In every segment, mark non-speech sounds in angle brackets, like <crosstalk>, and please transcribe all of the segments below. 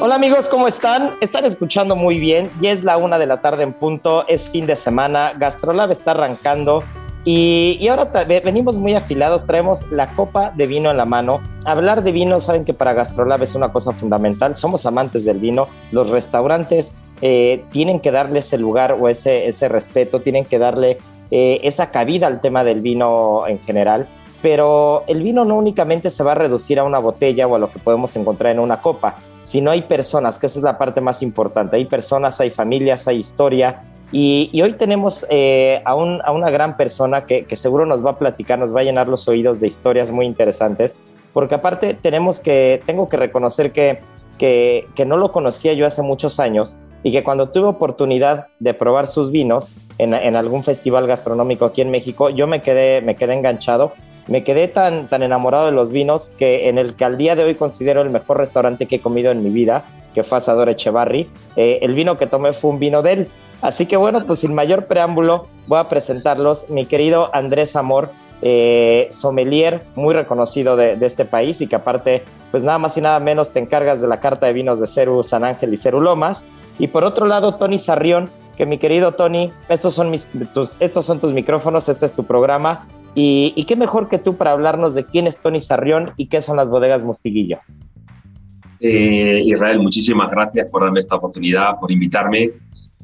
Hola amigos, ¿cómo están? Están escuchando muy bien. Ya es la una de la tarde en punto, es fin de semana, Gastrolab está arrancando y, y ahora venimos muy afilados, traemos la copa de vino en la mano. Hablar de vino, saben que para Gastrolab es una cosa fundamental, somos amantes del vino, los restaurantes eh, tienen que darle ese lugar o ese, ese respeto, tienen que darle eh, esa cabida al tema del vino en general pero el vino no únicamente se va a reducir a una botella o a lo que podemos encontrar en una copa, sino hay personas, que esa es la parte más importante, hay personas, hay familias, hay historia, y, hoy tenemos eh, a, una gran persona que, seguro nos va a platicar, nos va a llenar los oídos de historias muy interesantes, porque aparte tenemos que, tengo que reconocer que, que, no lo conocía yo hace muchos años y que cuando tuve oportunidad de probar sus vinos en, en, algún festival gastronómico aquí en México, yo me quedé, me quedé enganchado me quedé tan, tan enamorado de los vinos que en el que al día de hoy considero el mejor restaurante que he comido en mi vida, que fue Asador Echevarri. Eh, el vino que tomé fue un vino de él. Así que bueno, pues sin mayor preámbulo voy a presentarlos. Mi querido Andrés Amor, eh, sommelier muy reconocido de, este país y que aparte, pues nada más y nada menos te encargas de la carta de vinos de Ceru San Ángel y Ceru Lomas. Y por otro lado, Tony Sarrión, que mi querido Tony, estos son, mis, estos son tus micrófonos, este es tu programa. Y, qué mejor que tú para hablarnos de quién es Tony Sarrión y qué son las bodegas Mostiguillo. Eh, Israel, muchísimas gracias por darme esta oportunidad, por invitarme.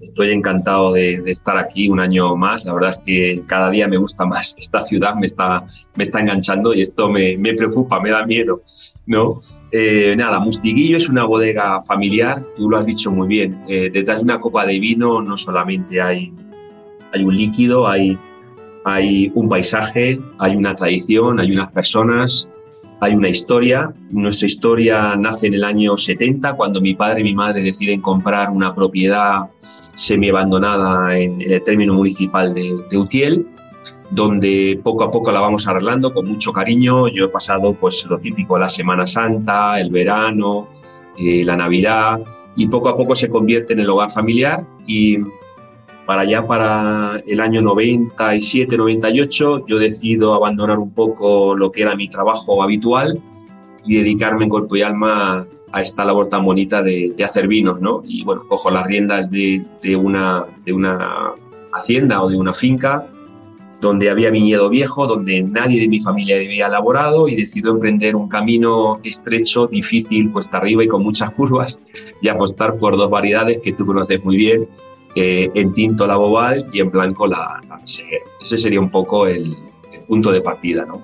Estoy encantado de, estar aquí un año más. La verdad es que cada día me gusta más. <laughs> Esta ciudad me está, me está enganchando y esto me, me preocupa, me da miedo. ¿no? Eh, nada, Mustiguillo es una bodega familiar, tú lo has dicho muy bien. Eh, detrás de una copa de vino no solamente hay, hay un líquido, hay hay un paisaje, hay una tradición, hay unas personas, hay una historia. Nuestra historia nace en el año 70, cuando mi padre y mi madre deciden comprar una propiedad semi-abandonada en el término municipal de, Utiel, donde poco a poco la vamos arreglando con mucho cariño. Yo he pasado pues lo típico, la Semana Santa, el verano, eh, la Navidad, y poco a poco se convierte en el hogar familiar y para allá, para el año 97-98, yo decido abandonar un poco lo que era mi trabajo habitual y dedicarme en cuerpo y alma a esta labor tan bonita de, hacer vinos, ¿no? Y bueno, cojo las riendas de, una, de una hacienda o de una finca donde había viñedo viejo, donde nadie de mi familia había elaborado y decido emprender un camino estrecho, difícil, cuesta arriba y con muchas <laughs> curvas y apostar por dos variedades que tú conoces muy bien, en tinto la bobal y en blanco la, la Ese sería un poco el, punto de partida, ¿no?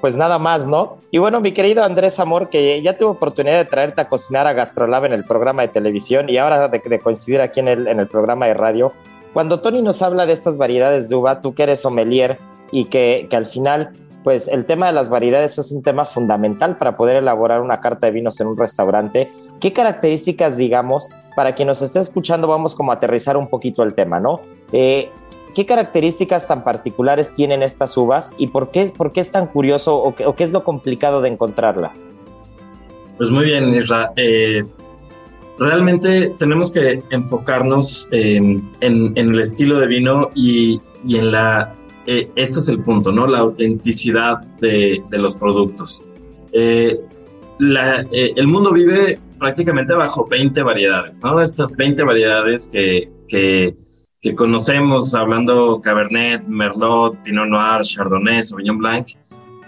Pues nada más, ¿no? Y bueno, mi querido Andrés Amor, que ya tuve oportunidad de traerte a cocinar a Gastrolab en el programa de televisión y ahora de, coincidir aquí en el, en el programa de radio. Cuando Tony nos habla de estas variedades de uva, tú que eres sommelier y que, que al final pues el tema de las variedades es un tema fundamental para poder elaborar una carta de vinos en un restaurante. ¿Qué características, digamos, para quien nos esté escuchando, vamos como a aterrizar un poquito el tema, ¿no? Eh, ¿Qué características tan particulares tienen estas uvas y por qué, es tan curioso o qué, es lo complicado de encontrarlas? Pues muy bien, Isra. Eh, realmente tenemos que enfocarnos en, el estilo de vino y en la eh, este es el punto, ¿no? La autenticidad de, los productos. Eh, eh, el mundo vive prácticamente bajo 20 variedades, ¿no? Estas 20 variedades que, conocemos hablando Cabernet, Merlot, Pinot Noir, Chardonnay, Sauvignon Blanc.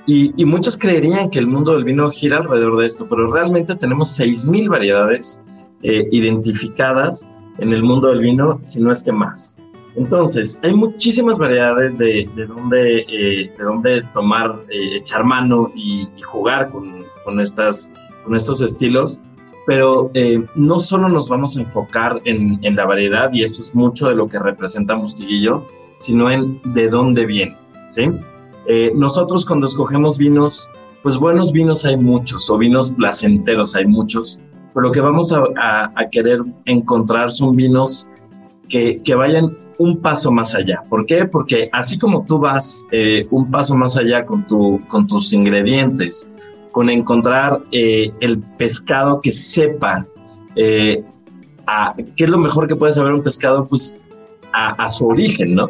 Y, y, muchos creerían que el mundo del vino gira alrededor de esto, pero realmente tenemos 6.000 variedades eh, identificadas en el mundo del vino, si no es que más. Entonces, hay muchísimas variedades de, de dónde, eh, de dónde tomar, eh, echar mano y, y jugar con, con, estas, con estos estilos, pero eh, no solo nos vamos a enfocar en, en, la variedad, y esto es mucho de lo que representa Mostiguillo, sino en de dónde viene, ¿sí? Eh, nosotros cuando escogemos vinos, pues buenos vinos hay muchos, o vinos placenteros hay muchos, pero lo que vamos a, a, a querer encontrar son vinos que, que, vayan un paso más allá. ¿Por qué? Porque así como tú vas eh, un paso más allá con, tu, con tus ingredientes, con encontrar eh, el pescado que sepa eh, qué es lo mejor que puede saber un pescado, pues a, su origen, ¿no?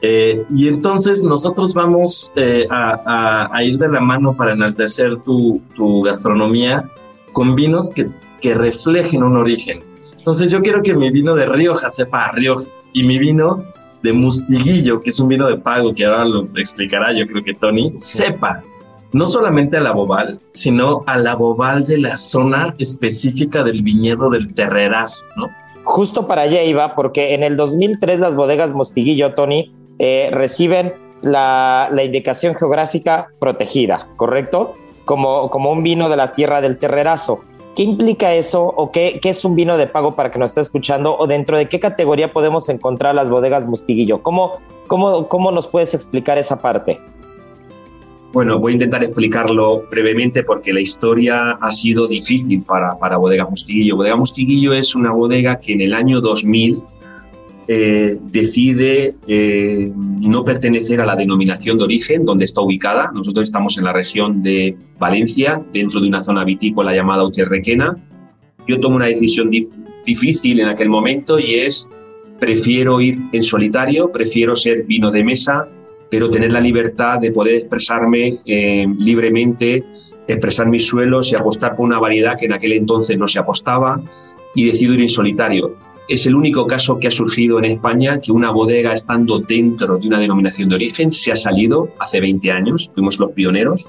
Eh, y entonces nosotros vamos a, a, ir de la mano para enaltecer tu, tu gastronomía con vinos que, que, reflejen un origen. Entonces yo quiero que mi vino de Rioja sepa a Rioja y mi vino de Mustiguillo, que es un vino de pago, que ahora lo explicará yo creo que Tony, sepa no solamente a la bobal, sino a la bobal de la zona específica del viñedo del Terrerazo, ¿no? Justo para allá iba, porque en el 2003 las bodegas Mostiguillo, Tony, eh, reciben la, la, indicación geográfica protegida, ¿correcto? Como, como un vino de la tierra del Terrerazo. ¿Qué implica eso o qué, qué, es un vino de pago para que nos esté escuchando o dentro de qué categoría podemos encontrar las bodegas Mostiguillo? ¿Cómo, cómo, cómo nos puedes explicar esa parte? Bueno, voy a intentar explicarlo brevemente porque la historia ha sido difícil para, para Bodega Mustiguillo. Bodega Mustiguillo es una bodega que en el año 2000 eh, decide eh, no pertenecer a la denominación de origen donde está ubicada. Nosotros estamos en la región de Valencia, dentro de una zona vitícola llamada Utierrequena. Yo tomo una decisión dif difícil en aquel momento y es prefiero ir en solitario, prefiero ser vino de mesa, pero tener la libertad de poder expresarme eh, libremente, expresar mis suelos y apostar por una variedad que en aquel entonces no se apostaba y decido ir en solitario. Es el único caso que ha surgido en España que una bodega estando dentro de una denominación de origen se ha salido hace 20 años, fuimos los pioneros.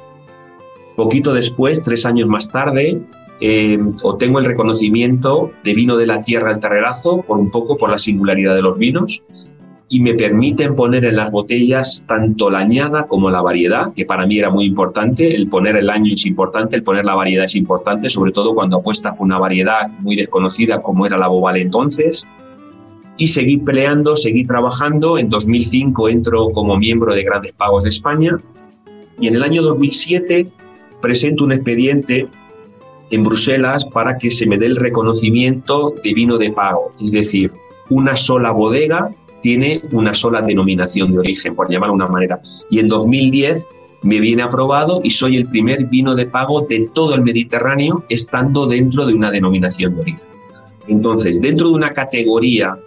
Poquito después, tres años más tarde, eh, obtengo el reconocimiento de vino de la tierra del Terrerazo por un poco por la singularidad de los vinos y me permiten poner en las botellas tanto la añada como la variedad, que para mí era muy importante. El poner el año es importante, el poner la variedad es importante, sobre todo cuando apuestas por una variedad muy desconocida como era la Bobal entonces. Y seguí peleando, seguí trabajando. En 2005 entro como miembro de Grandes Pagos de España y en el año 2007 presento un expediente en Bruselas para que se me dé el reconocimiento de vino de pago, es decir, una sola bodega tiene una sola denominación de origen, por llamarlo de una manera. Y en 2010 me viene aprobado y soy el primer vino de pago de todo el Mediterráneo estando dentro de una denominación de origen. Entonces, dentro de una categoría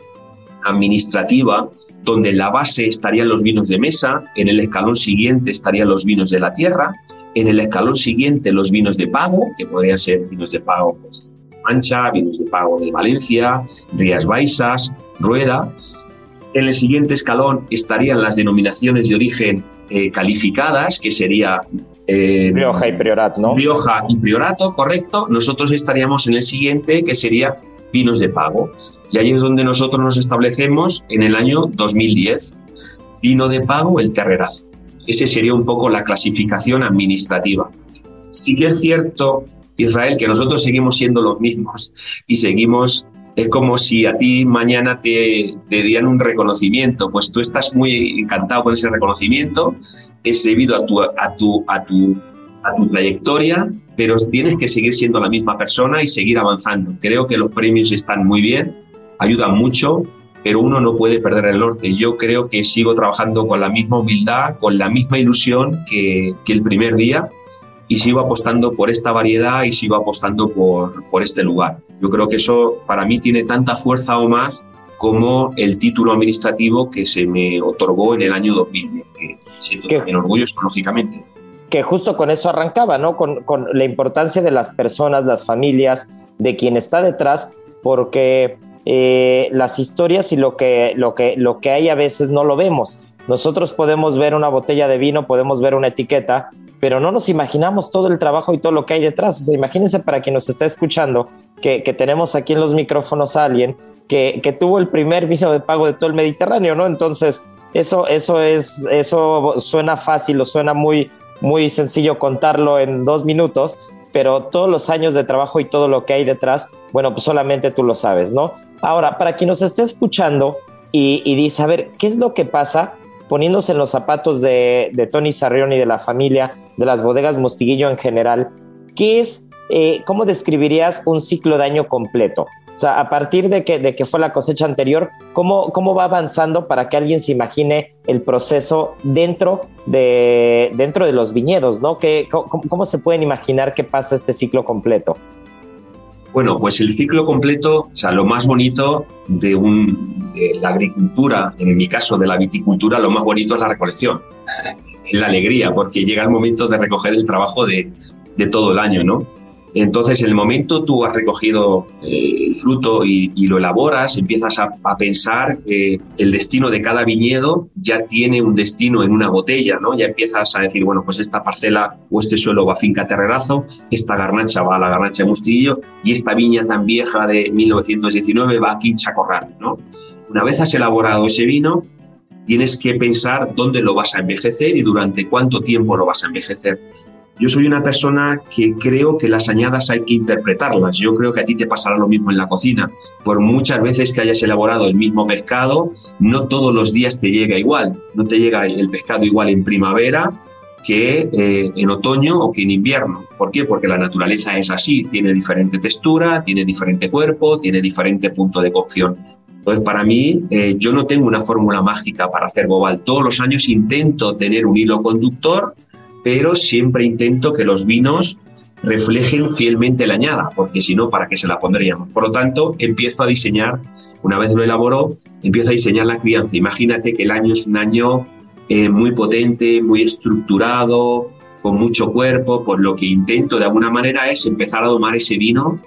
administrativa, donde en la base estarían los vinos de mesa, en el escalón siguiente estarían los vinos de la tierra, en el escalón siguiente los vinos de pago, que podrían ser vinos de pago pues, Mancha, vinos de pago de Valencia, Rías Baixas, Rueda, en el siguiente escalón estarían las denominaciones de origen eh, calificadas, que sería... Eh, Rioja y Priorato, ¿no? Rioja y Priorato, correcto. Nosotros estaríamos en el siguiente, que sería vinos de pago. Y ahí es donde nosotros nos establecemos en el año 2010. Vino de pago, el terrerazo. Ese sería un poco la clasificación administrativa. Sí que es cierto, Israel, que nosotros seguimos siendo los mismos y seguimos es como si a ti mañana te, dieran un reconocimiento, pues tú estás muy encantado con ese reconocimiento, es debido a tu, a tu, a tu, a tu trayectoria, pero tienes que seguir siendo la misma persona y seguir avanzando. Creo que los premios están muy bien, ayudan mucho, pero uno no puede perder el norte. Yo creo que sigo trabajando con la misma humildad, con la misma ilusión que, que el primer día y sigo apostando por esta variedad y sigo apostando por, por este lugar. Yo creo que eso para mí tiene tanta fuerza o más como el título administrativo que se me otorgó en el año 2010, que siento también orgulloso, lógicamente. Que justo con eso arrancaba, ¿no? Con, con, la importancia de las personas, las familias, de quien está detrás, porque eh, las historias y lo que, lo, que, lo que hay a veces no lo vemos. Nosotros podemos ver una botella de vino, podemos ver una etiqueta, pero no nos imaginamos todo el trabajo y todo lo que hay detrás. O imagínense para quien nos está escuchando que, tenemos aquí en los micrófonos a alguien que, que, tuvo el primer vino de pago de todo el Mediterráneo, ¿no? Entonces, eso, eso, es, eso suena fácil o suena muy, muy sencillo contarlo en dos minutos, pero todos los años de trabajo y todo lo que hay detrás, bueno, pues solamente tú lo sabes, ¿no? Ahora, para quien nos esté escuchando y, y dice, a ver, ¿qué es lo que pasa poniéndose en los zapatos de, Tony Sarrión y de la familia, de las bodegas Mostiguillo en general, ¿qué es, eh, cómo describirías un ciclo de año completo? O sea, a partir de que, de que fue la cosecha anterior, ¿cómo, ¿cómo va avanzando para que alguien se imagine el proceso dentro de, dentro de los viñedos, ¿no? ¿Qué, cómo, cómo, se pueden imaginar que pasa este ciclo completo? Bueno, pues el ciclo completo, o sea, lo más bonito de, un, de la agricultura, en mi caso de la viticultura, lo más bonito es la recolección, <laughs> la alegría, porque llega el momento de recoger el trabajo de, de todo el año, ¿no? Entonces, en el momento tú has recogido eh, el fruto y, lo elaboras, empiezas a, pensar que el destino de cada viñedo ya tiene un destino en una botella, ¿no? Ya empiezas a decir, bueno, pues esta parcela o este suelo va a finca Terrerazo, esta garnacha va a la garnacha de Mustillo y esta viña tan vieja de 1919 va a Quincha Corral, ¿no? Una vez has elaborado ese vino, tienes que pensar dónde lo vas a envejecer y durante cuánto tiempo lo vas a envejecer. Yo soy una persona que creo que las añadas hay que interpretarlas. Yo creo que a ti te pasará lo mismo en la cocina. Por muchas veces que hayas elaborado el mismo pescado, no todos los días te llega igual. No te llega el pescado igual en primavera que eh, en otoño o que en invierno. ¿Por qué? Porque la naturaleza es así, tiene diferente textura, tiene diferente cuerpo, tiene diferente punto de cocción. Entonces, para mí, eh, yo no tengo una fórmula mágica para hacer Gobal. Todos los años intento tener un hilo conductor pero siempre intento que los vinos reflejen fielmente la añada, porque si no, ¿para qué se la pondríamos? Por lo tanto, empiezo a diseñar, una vez lo elaboro, empiezo a diseñar la crianza. Imagínate que el año es un año eh, muy potente, muy estructurado, con mucho cuerpo, pues lo que intento de alguna manera es empezar a domar ese vino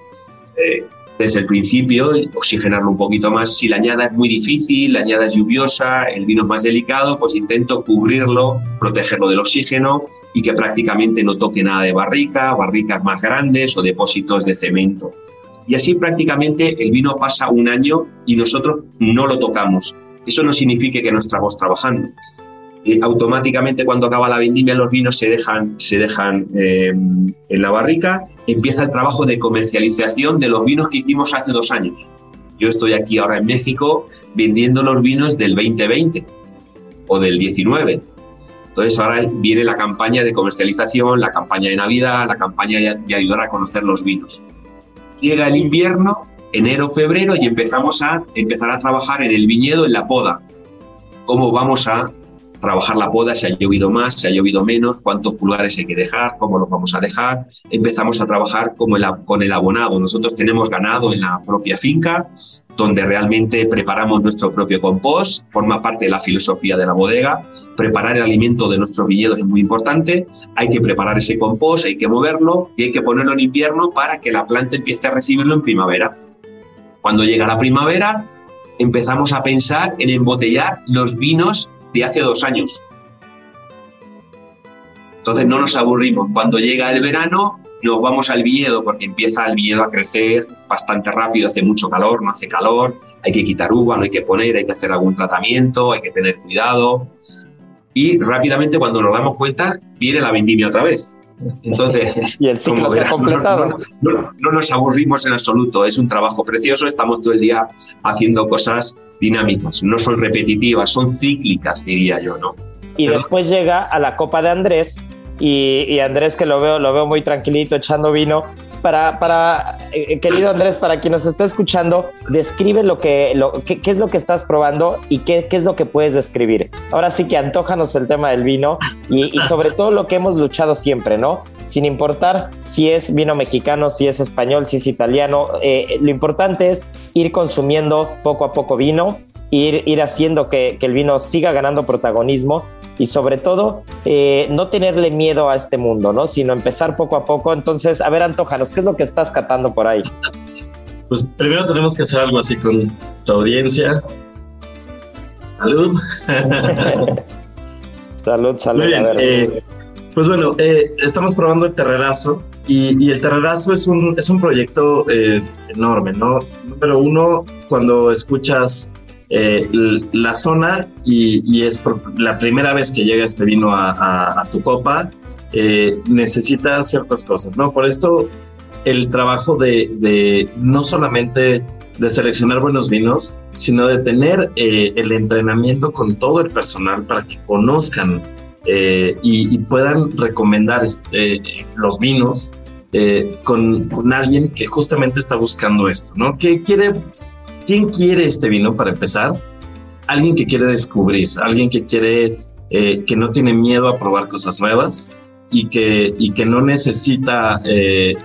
eh, desde el principio, oxigenarlo un poquito más. Si la añada es muy difícil, la añada es lluviosa, el vino es más delicado, pues intento cubrirlo, protegerlo del oxígeno y que prácticamente no toque nada de barrica, barricas más grandes o depósitos de cemento. Y así prácticamente el vino pasa un año y nosotros no lo tocamos. Eso no significa que no estamos trabajando. Automáticamente cuando acaba la vendimia los vinos se dejan, se dejan eh, en la barrica, empieza el trabajo de comercialización de los vinos que hicimos hace dos años. Yo estoy aquí ahora en México vendiendo los vinos del 2020 o del 19 entonces ahora viene la campaña de comercialización, la campaña de Navidad, la campaña de ayudar a conocer los vinos. Llega el invierno, enero, febrero, y empezamos a empezar a trabajar en el viñedo, en la poda. ¿Cómo vamos a trabajar la poda, si ha llovido más, si ha llovido menos, cuántos pulgares hay que dejar, cómo los vamos a dejar. Empezamos a trabajar como con el abonado. Nosotros tenemos ganado en la propia finca, donde realmente preparamos nuestro propio compost, forma parte de la filosofía de la bodega. Preparar el alimento de nuestros viñedos es muy importante. Hay que preparar ese compost, hay que moverlo y hay que ponerlo en invierno para que la planta empiece a recibirlo en primavera. Cuando llega la primavera, empezamos a pensar en embotellar los vinos de hace dos años. Entonces no nos aburrimos. Cuando llega el verano, nos vamos al viñedo porque empieza el viñedo a crecer bastante rápido, hace mucho calor, no hace calor, hay que quitar uva, no hay que poner, hay que hacer algún tratamiento, hay que tener cuidado. Y rápidamente cuando nos damos cuenta, viene la vendimia otra vez. Entonces, y el ciclo se ha completado. No, no, nos aburrimos en absoluto, es un trabajo precioso, estamos todo el día haciendo cosas dinámicas, no son repetitivas, son cíclicas, diría yo, ¿no? Y después llega a la Copa de Andrés y, y, Andrés que lo veo, lo veo muy tranquilito echando vino para, para eh, querido Andrés, para quien nos está escuchando, describe lo que, lo, qué, es lo que estás probando y qué, qué, es lo que puedes describir. Ahora sí que antójanos el tema del vino y, y sobre todo lo que hemos luchado siempre, ¿no? Sin importar si es vino mexicano, si es español, si es italiano, eh, lo importante es ir consumiendo poco a poco vino ir, ir haciendo que, que el vino siga ganando protagonismo y sobre todo eh, no tenerle miedo a este mundo, ¿no? Sino empezar poco a poco. Entonces, a ver, Antojanos, ¿qué es lo que estás catando por ahí? Pues primero tenemos que hacer algo así con la audiencia. Salud. <laughs> salud, salud. Eh, pues bueno, eh, estamos probando el Terrerazo y, el Terrerazo es un, es un proyecto enorme, ¿no? Número uno, cuando escuchas eh, la zona y, es la primera vez que llega este vino a, tu copa, eh, necesita ciertas cosas, ¿no? Por esto el trabajo de, no solamente de seleccionar buenos vinos, sino de tener eh, el entrenamiento con todo el personal para que conozcan y, puedan recomendar este, los vinos con, con, alguien que justamente está buscando esto, ¿no? Que quiere ¿Quién quiere este vino para empezar? Alguien que quiere descubrir, alguien que quiere, eh, que no tiene miedo a probar cosas nuevas y que, y que no necesita eh,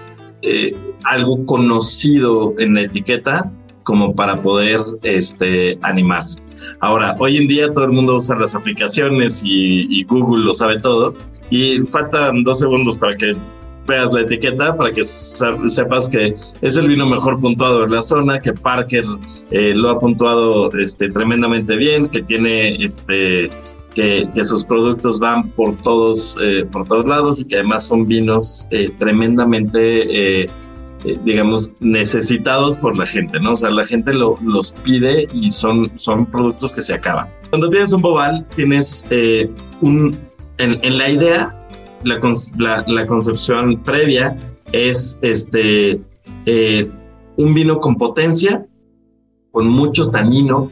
eh, algo conocido en la etiqueta como para poder este, animarse. Ahora, hoy en día todo el mundo usa las aplicaciones y, y Google lo sabe todo y faltan dos segundos para que veas la etiqueta para que sepas que es el vino mejor puntuado en la zona, que Parker eh, lo ha puntuado este, tremendamente bien, que tiene este, que, que, sus productos van por todos, eh, por todos lados y que además son vinos eh, tremendamente, digamos, necesitados por la gente, ¿no? O sea, la gente lo, los pide y son, son productos que se acaban. Cuando tienes un bobal, tienes un, en, en la idea la, concepción previa es este, eh, un vino con potencia, con mucho tanino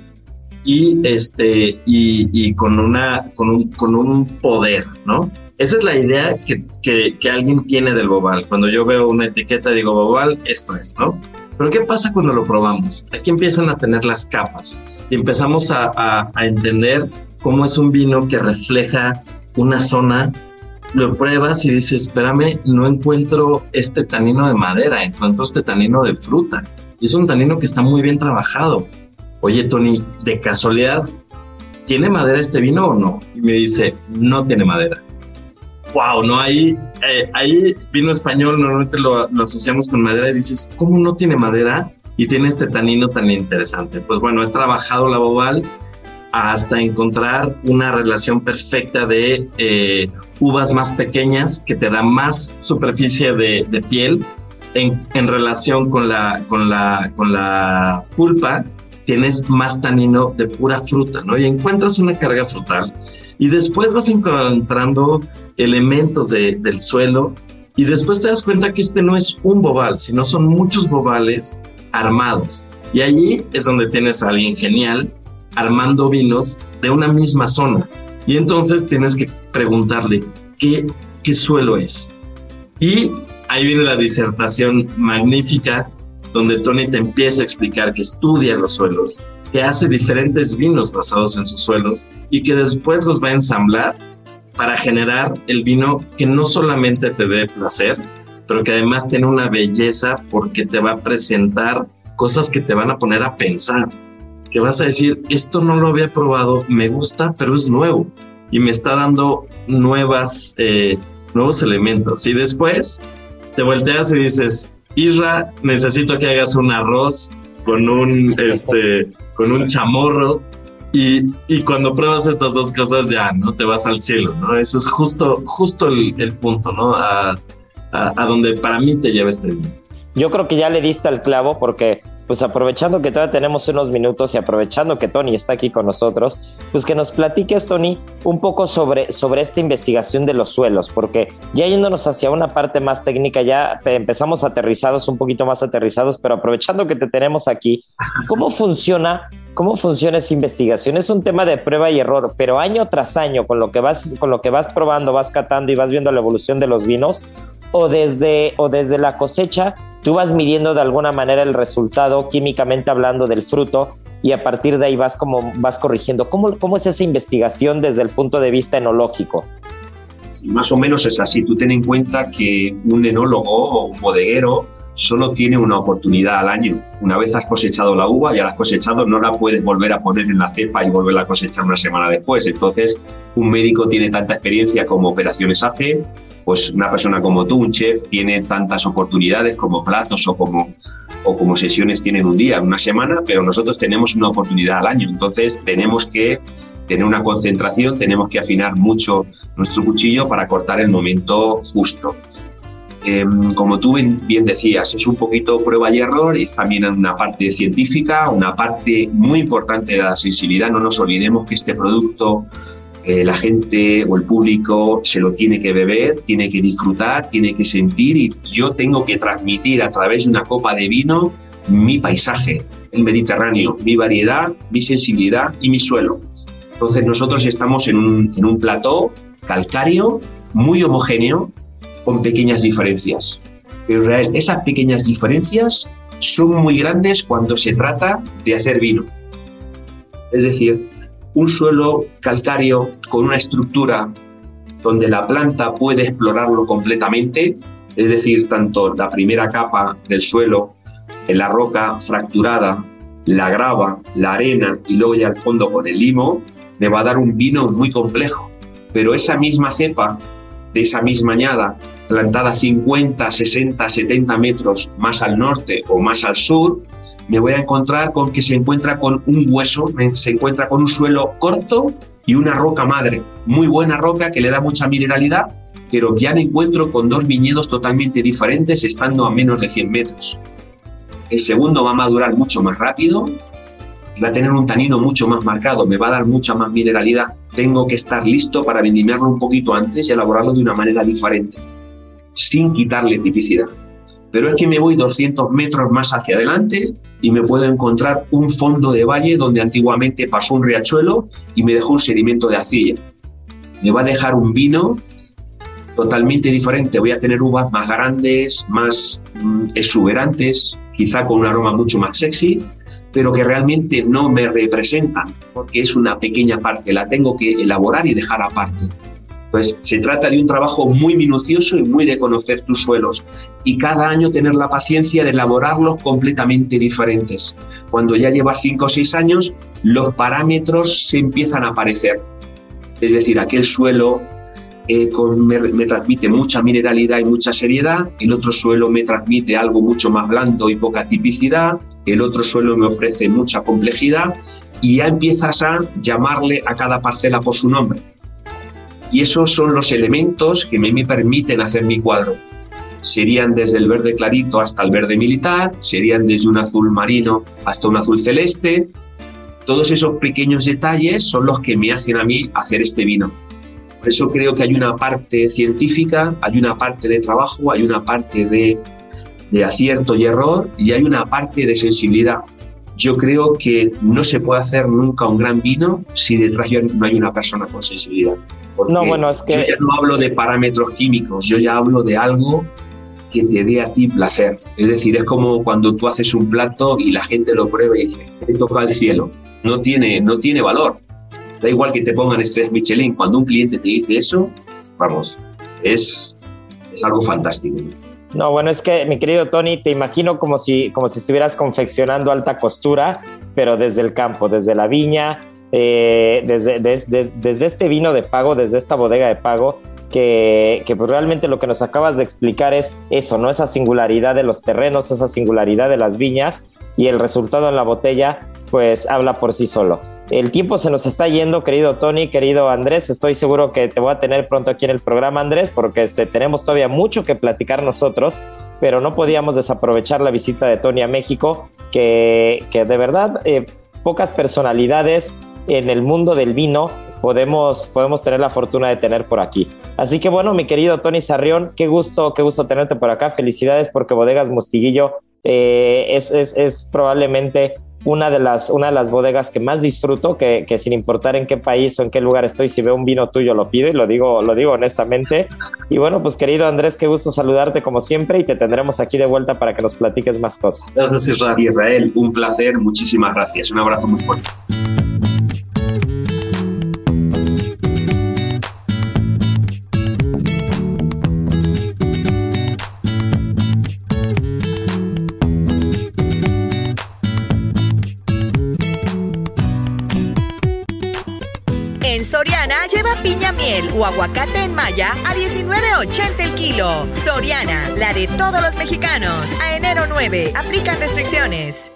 y, este, y, con, una, con, un, con un poder, ¿no? Esa es la idea que, que, alguien tiene del bobal. Cuando yo veo una etiqueta digo bobal, esto es, ¿no? Pero ¿qué pasa cuando lo probamos? Aquí empiezan a tener las capas y empezamos a, a entender cómo es un vino que refleja una zona lo pruebas y dices, espérame, no encuentro este tanino de madera, encuentro este tanino de fruta. Y es un tanino que está muy bien trabajado. Oye, Tony, de casualidad, ¿tiene madera este vino o no? Y me dice, no tiene madera. Wow, no, ahí, eh, ahí vino español, normalmente lo, asociamos con madera y dices, ¿cómo no tiene madera? Y tiene este tanino tan interesante. Pues bueno, he trabajado la bobal hasta encontrar una relación perfecta de eh, uvas más pequeñas que te dan más superficie de, piel en, relación con la, con, la, con la pulpa tienes más tanino de pura fruta, ¿no? Y encuentras una carga frutal y después vas encontrando elementos del suelo y después te das cuenta que este no es un bobal, sino son muchos bobales armados. Y allí es donde tienes a alguien genial armando vinos de una misma zona. Y entonces tienes que preguntarle qué, qué suelo es. Y ahí viene la disertación magnífica donde Tony te empieza a explicar que estudia los suelos, que hace diferentes vinos basados en sus suelos y que después los va a ensamblar para generar el vino que no solamente te dé placer, pero que además tiene una belleza porque te va a presentar cosas que te van a poner a pensar que vas a decir, esto no lo había probado, me gusta, pero es nuevo y me está dando nuevas, eh, nuevos elementos. Y después te volteas y dices, Isra, necesito que hagas un arroz con un, <laughs> este, con un chamorro. Y, y, cuando pruebas estas dos cosas ya, ¿no? Te vas al cielo, ¿no? Eso es justo, justo el, el punto, ¿no? A, a, a, donde para mí te lleva este día. Yo creo que ya le diste al clavo porque pues aprovechando que todavía tenemos unos minutos y aprovechando que Tony está aquí con nosotros, pues que nos platiques, Tony, un poco sobre, sobre esta investigación de los suelos, porque ya yéndonos hacia una parte más técnica, ya empezamos aterrizados, un poquito más aterrizados, pero aprovechando que te tenemos aquí, ¿cómo funciona? ¿Cómo funciona esa investigación? Es un tema de prueba y error, pero año tras año, con lo que vas, con lo que vas probando, vas catando y vas viendo la evolución de los vinos, o desde, o desde la cosecha tú vas midiendo de alguna manera el resultado químicamente hablando del fruto y a partir de ahí vas como vas corrigiendo. ¿Cómo, cómo es esa investigación desde el punto de vista enológico? Más o menos es así. Tú ten en cuenta que un enólogo o un bodeguero solo tiene una oportunidad al año. Una vez has cosechado la uva, ya la has cosechado, no la puedes volver a poner en la cepa y volverla a cosechar una semana después. Entonces, un médico tiene tanta experiencia como operaciones hace, pues una persona como tú, un chef, tiene tantas oportunidades como platos o como, o como sesiones tienen un día, una semana, pero nosotros tenemos una oportunidad al año. Entonces, tenemos que tener una concentración, tenemos que afinar mucho nuestro cuchillo para cortar el momento justo. Em, como tú bien decías, es un poquito prueba y error, es también una parte científica, una parte muy importante de la sensibilidad. No nos olvidemos que este producto eh, la gente o el público se lo tiene que beber, tiene que disfrutar, tiene que sentir y yo tengo que transmitir a través de una copa de vino mi paisaje, el Mediterráneo, mi variedad, mi sensibilidad y mi suelo. Entonces nosotros estamos en un, en un plató calcáreo muy homogéneo con pequeñas diferencias. Pero esas pequeñas diferencias son muy grandes cuando se trata de hacer vino. Es decir, un suelo calcáreo con una estructura donde la planta puede explorarlo completamente, es decir, tanto la primera capa del suelo, la roca fracturada, la grava, la arena y luego ya al fondo con el limo, me va a dar un vino muy complejo. Pero esa misma cepa de esa misma añada plantada 50, 60, 70 metros más al norte o más al sur, me voy a encontrar con que se encuentra con un hueso, se encuentra con un suelo corto y una roca madre, muy buena roca que le da mucha mineralidad, pero ya me encuentro con dos viñedos totalmente diferentes estando a menos de 100 metros. El segundo va a madurar mucho más rápido, va a tener un tanino mucho más marcado, me va a dar mucha más mineralidad. Tengo que estar listo para vendimiarlo un poquito antes y elaborarlo de una manera diferente sin quitarle tipicidad. Pero es que me voy 200 metros más hacia adelante y me puedo encontrar un fondo de valle donde antiguamente pasó un riachuelo y me dejó un sedimento de arcilla. Me va a dejar un vino totalmente diferente. Voy a tener uvas más grandes, más mm, exuberantes, quizá con un aroma mucho más sexy, pero que realmente no me representan, porque es una pequeña parte, la tengo que elaborar y dejar aparte. Pues se trata de un trabajo muy minucioso y muy de conocer tus suelos y cada año tener la paciencia de elaborarlos completamente diferentes. Cuando ya llevas 5 o 6 años, los parámetros se empiezan a aparecer. Es decir, aquel suelo eh, me, me, transmite mucha mineralidad y mucha seriedad, el otro suelo me transmite algo mucho más blando y poca tipicidad, el otro suelo me ofrece mucha complejidad y ya empiezas a llamarle a cada parcela por su nombre. Y esos son los elementos que me, permiten hacer mi cuadro. Serían desde el verde clarito hasta el verde militar, serían desde un azul marino hasta un azul celeste. Todos esos pequeños detalles son los que me hacen a mí hacer este vino. Por eso creo que hay una parte científica, hay una parte de trabajo, hay una parte de, de acierto y error y hay una parte de sensibilidad. Yo creo que no se puede hacer nunca un gran vino si detrás no hay una persona con sensibilidad no, bueno, es que... Yo ya no hablo de parámetros químicos, yo ya hablo de algo que te dé a ti placer. Es decir, es como cuando tú haces un plato y la gente lo prueba y dice, te toca el cielo. No tiene, no tiene valor. Da igual que te pongan estrés Michelin. Cuando un cliente te dice eso, vamos, es, es algo fantástico. No, bueno, es que mi querido Tony, te imagino como si, como si estuvieras confeccionando alta costura, pero desde el campo, desde la viña, eh, desde, desde, este vino de pago, desde esta bodega de pago, que, que pues realmente lo que nos acabas de explicar es eso, ¿no? Esa singularidad de los terrenos, esa singularidad de las viñas y el resultado en la botella, pues habla por sí solo. El tiempo se nos está yendo, querido Tony, querido Andrés. Estoy seguro que te voy a tener pronto aquí en el programa, Andrés, porque este, tenemos todavía mucho que platicar nosotros, pero no podíamos desaprovechar la visita de Tony a México, que, que de verdad eh, pocas personalidades en el mundo del vino podemos, podemos tener la fortuna de tener por aquí. Así que bueno, mi querido Tony Sarrión, qué gusto, qué gusto tenerte por acá. Felicidades porque Bodegas Mostiguillo eh, es, es, es, probablemente una de, las, una de las bodegas que más disfruto, que, que, sin importar en qué país o en qué lugar estoy, si veo un vino tuyo lo pido y lo digo, lo digo honestamente. Y bueno, pues querido Andrés, qué gusto saludarte como siempre y te tendremos aquí de vuelta para que nos platiques más cosas. Gracias Israel, un placer, muchísimas gracias, un abrazo muy fuerte. Miel o aguacate en malla a 19.80 el kilo. Soriana, la de todos los mexicanos. A enero 9, aplican restricciones.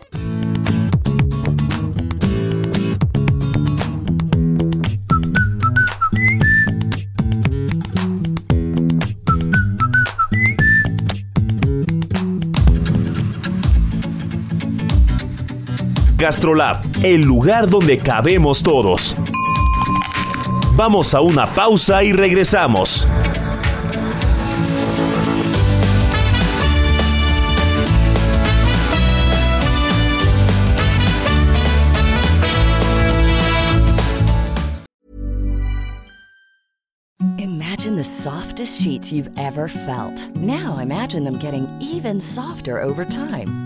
Gastrolab, el lugar donde cabemos todos. Vamos a una pausa y regresamos. Imagine the softest sheets you've ever felt. Now imagine them getting even softer over time.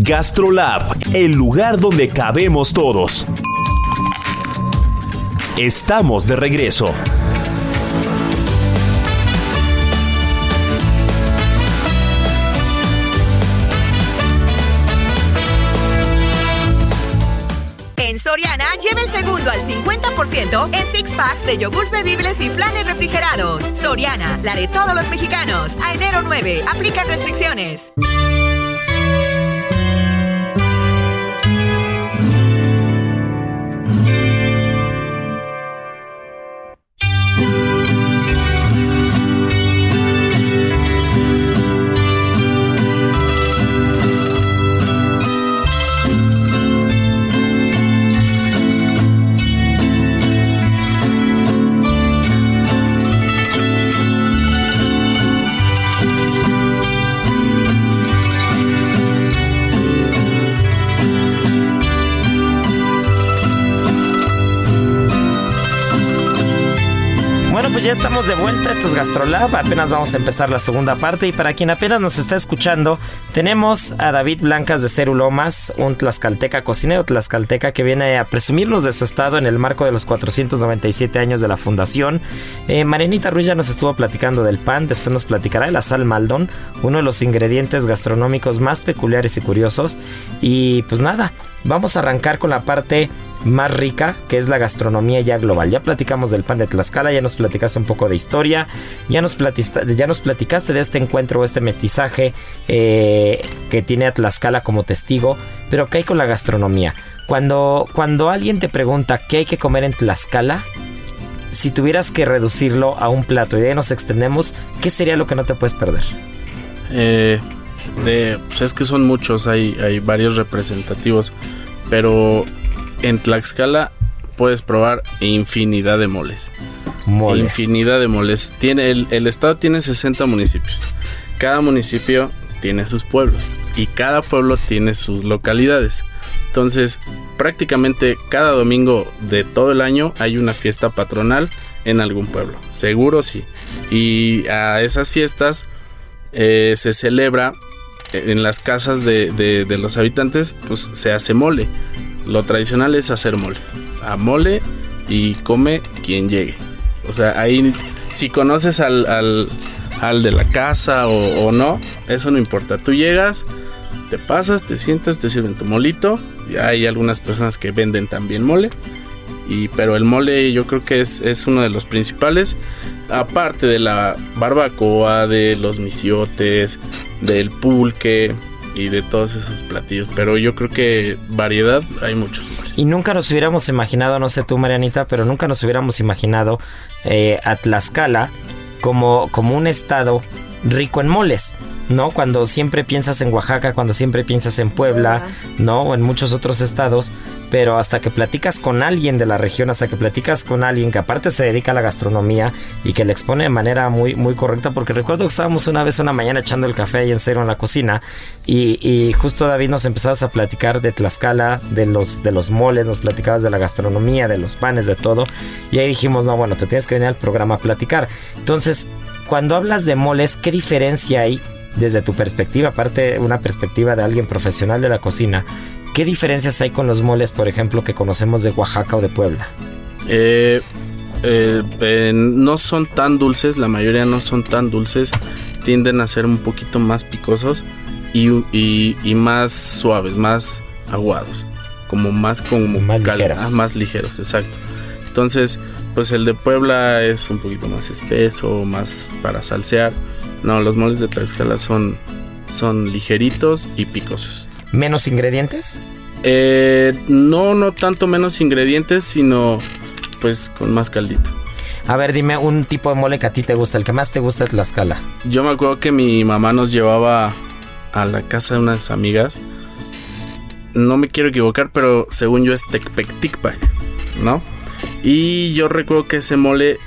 Gastrolab, el lugar donde cabemos todos. Estamos de regreso. En Soriana, lleva el segundo al 50% en six packs de yogurts bebibles y flanes refrigerados. Soriana, la de todos los mexicanos. A enero 9, aplican restricciones. Ya estamos de vuelta. Esto es Gastrolab. Apenas vamos a empezar la segunda parte. Y para quien apenas nos está escuchando, tenemos a David Blancas de Cerulomas, un tlaxcalteca cocinero tlaxcalteca que viene a presumirnos de su estado en el marco de los 497 años de la fundación. Eh, Marianita Ruiz ya nos estuvo platicando del pan. Después nos platicará de la sal Maldon, uno de los ingredientes gastronómicos más peculiares y curiosos. Y pues nada, vamos a arrancar con la parte más rica, que es la gastronomía ya global. Ya platicamos del pan de Tlaxcala, ya nos platicaste un poco de historia, ya nos, platicaste, ya nos platicaste de este encuentro, este mestizaje eh, que tiene a Tlaxcala como testigo, pero ¿qué hay con la gastronomía? Cuando, cuando alguien te pregunta qué hay que comer en Tlaxcala, si tuvieras que reducirlo a un plato y de ahí nos extendemos, ¿qué sería lo que no te puedes perder? Eh, de, pues es que son muchos, hay, hay varios representativos, pero en Tlaxcala puedes probar infinidad de moles. Moles. Infinidad de moles. Tiene, el, el, estado tiene 60 municipios. Cada municipio tiene sus pueblos y cada pueblo tiene sus localidades. Entonces, prácticamente cada domingo de todo el año hay una fiesta patronal en algún pueblo. Seguro sí. Y a esas fiestas eh, se celebra en las casas de, de, de los habitantes, pues se hace mole lo tradicional es hacer mole. A mole y come quien llegue. O sea, ahí si conoces al, al, de la casa o, o, no, eso no importa. Tú llegas, te pasas, te sientas, te sirven tu molito. Y hay algunas personas que venden también mole. Y, pero el mole yo creo que es, es uno de los principales. Aparte de la barbacoa, de los misiotes, del pulque, y de todos esos platillos. Pero yo creo que variedad hay muchos más. Y nunca nos hubiéramos imaginado, no sé tú Marianita, pero nunca nos hubiéramos imaginado eh, a Tlaxcala como, como un estado rico en moles. ¿no? Cuando siempre piensas en Oaxaca, cuando siempre piensas en Puebla, ¿no? O en muchos otros estados, pero hasta que platicas con alguien de la región, hasta que platicas con alguien que aparte se dedica a la gastronomía y que le expone de manera muy, muy correcta, porque recuerdo que estábamos una vez una mañana echando el café ahí en cero en la cocina y, justo David nos empezabas a platicar de Tlaxcala, de los, de los moles, nos platicabas de la gastronomía, de los panes, de todo, y ahí dijimos, no, bueno, te tienes que venir al programa a platicar. Entonces, cuando hablas de moles, ¿qué diferencia hay desde tu perspectiva, aparte una perspectiva de alguien profesional de la cocina, ¿qué diferencias hay con los moles, por ejemplo, que conocemos de Oaxaca o de Puebla? Eh, eh, no son tan dulces, la mayoría no son tan dulces, tienden a ser un poquito más picosos y, más suaves, más aguados, como más como más ligeros. Ah, más ligeros, exacto. Entonces, pues el de Puebla es un poquito más espeso, más para salsear no, los moles de Tlaxcala son, son ligeritos y picosos. ¿Menos ingredientes? Eh, no, no tanto menos ingredientes, sino pues con más caldito. A ver, dime un tipo de mole que a ti te gusta, el que más te gusta de Tlaxcala. Yo me acuerdo que mi mamá nos llevaba a la casa de unas amigas. No me quiero equivocar, pero según yo es Tecpecticpac, ¿no? Y yo recuerdo que ese mole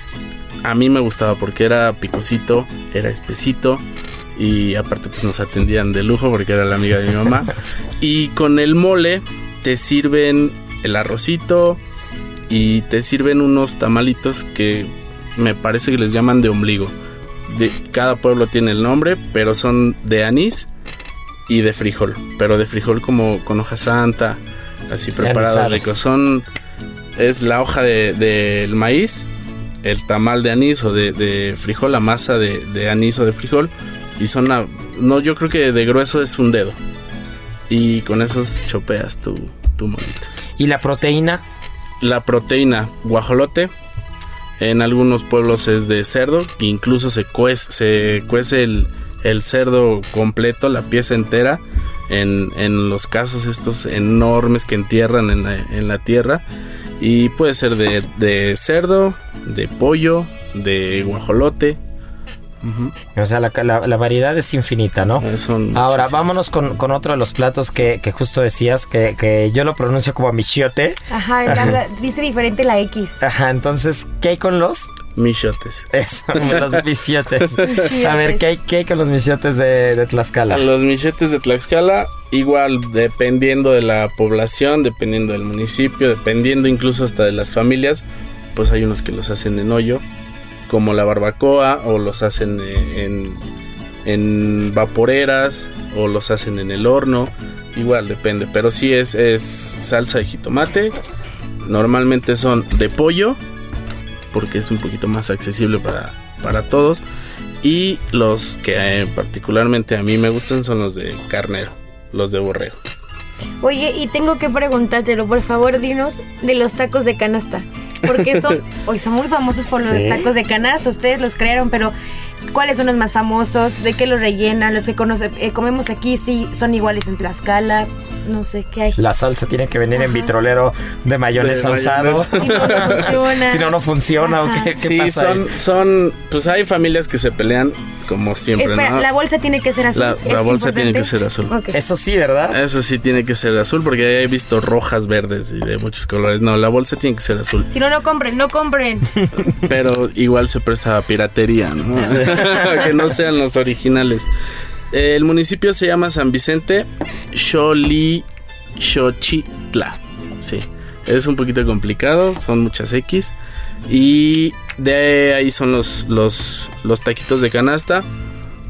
a mí me gustaba porque era picosito, era espesito y aparte pues nos atendían de lujo porque era la amiga de mi mamá. <laughs> y con el mole te sirven el arrocito y te sirven unos tamalitos que me parece que les llaman de ombligo. De, cada pueblo tiene el nombre, pero son de anís y de frijol, pero de frijol como con hoja santa, así preparados ricos. Son es la hoja del de, maíz el tamal de anís o de, frijol, la masa de, anís o de frijol. Y son no, yo creo que de grueso es un dedo. Y con esos chopeas tu, tu molito. ¿Y la proteína? La proteína, guajolote. En algunos pueblos es de cerdo. Incluso se cuece, se cuece el, cerdo completo, la pieza entera. En, en, los casos estos enormes que entierran en en la tierra y puede ser de, cerdo, de pollo, de guajolote. O sea, la, variedad es infinita, ¿no? Eh, Ahora, vámonos con, otro de los platos que, justo decías, que, yo lo pronuncio como michiote. Ajá, dice diferente la X. Ajá, entonces, ¿qué hay con los? Michotes. Eso, los <laughs> michiotes. A ver, ¿qué hay, con los michiotes de, de Tlaxcala? Los michiotes de Tlaxcala, igual, dependiendo de la población, dependiendo del municipio, dependiendo incluso hasta de las familias, pues hay unos que los hacen en hoyo, como la barbacoa, o los hacen en, en vaporeras, o los hacen en el horno, igual depende, pero sí es, es salsa de jitomate, normalmente son de pollo, porque es un poquito más accesible para, para todos. Y los que eh, particularmente a mí me gustan son los de carnero, los de borrego. Oye, y tengo que preguntártelo, por favor, dinos de los tacos de canasta. Porque son, <laughs> hoy son muy famosos por los tacos de canasta, ustedes los crearon, pero ¿cuáles son los más famosos? ¿De qué los rellenan? Los que eh, comemos aquí sí son iguales en Tlaxcala no sé qué hay. La salsa tiene que venir en vitrolero de mayonesa usado. Si no, no <laughs> funciona. si no, no funciona. ¿o qué, sí, son, son, pues hay familias que se pelean como siempre. Espera, la bolsa tiene que ser azul. La, bolsa tiene que ser azul. Eso sí, ¿verdad? Eso sí tiene que ser azul porque he visto rojas, verdes y de muchos colores. No, la bolsa tiene que ser azul. Si no, no compren, no compren. Pero igual se presta a piratería, ¿no? <laughs> que no sean los originales. El municipio se llama San Vicente Xoli Xochitla. Sí, es un poquito complicado, son muchas X. Y de ahí son los, los, los taquitos de canasta.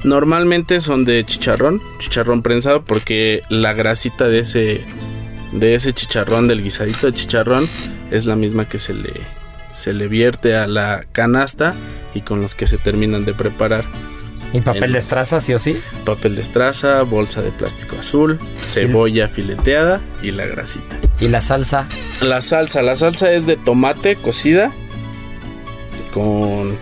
Normalmente son de chicharrón, chicharrón prensado, porque la grasita de ese, de ese chicharrón, del guisadito de chicharrón, es la misma que se le, se le vierte a la canasta y con los que se terminan de preparar. ¿Y papel de estraza, sí o sí? Papel de estraza, bolsa de plástico azul, cebolla fileteada y la grasita. ¿Y la salsa? La salsa, la salsa es de tomate cocida con...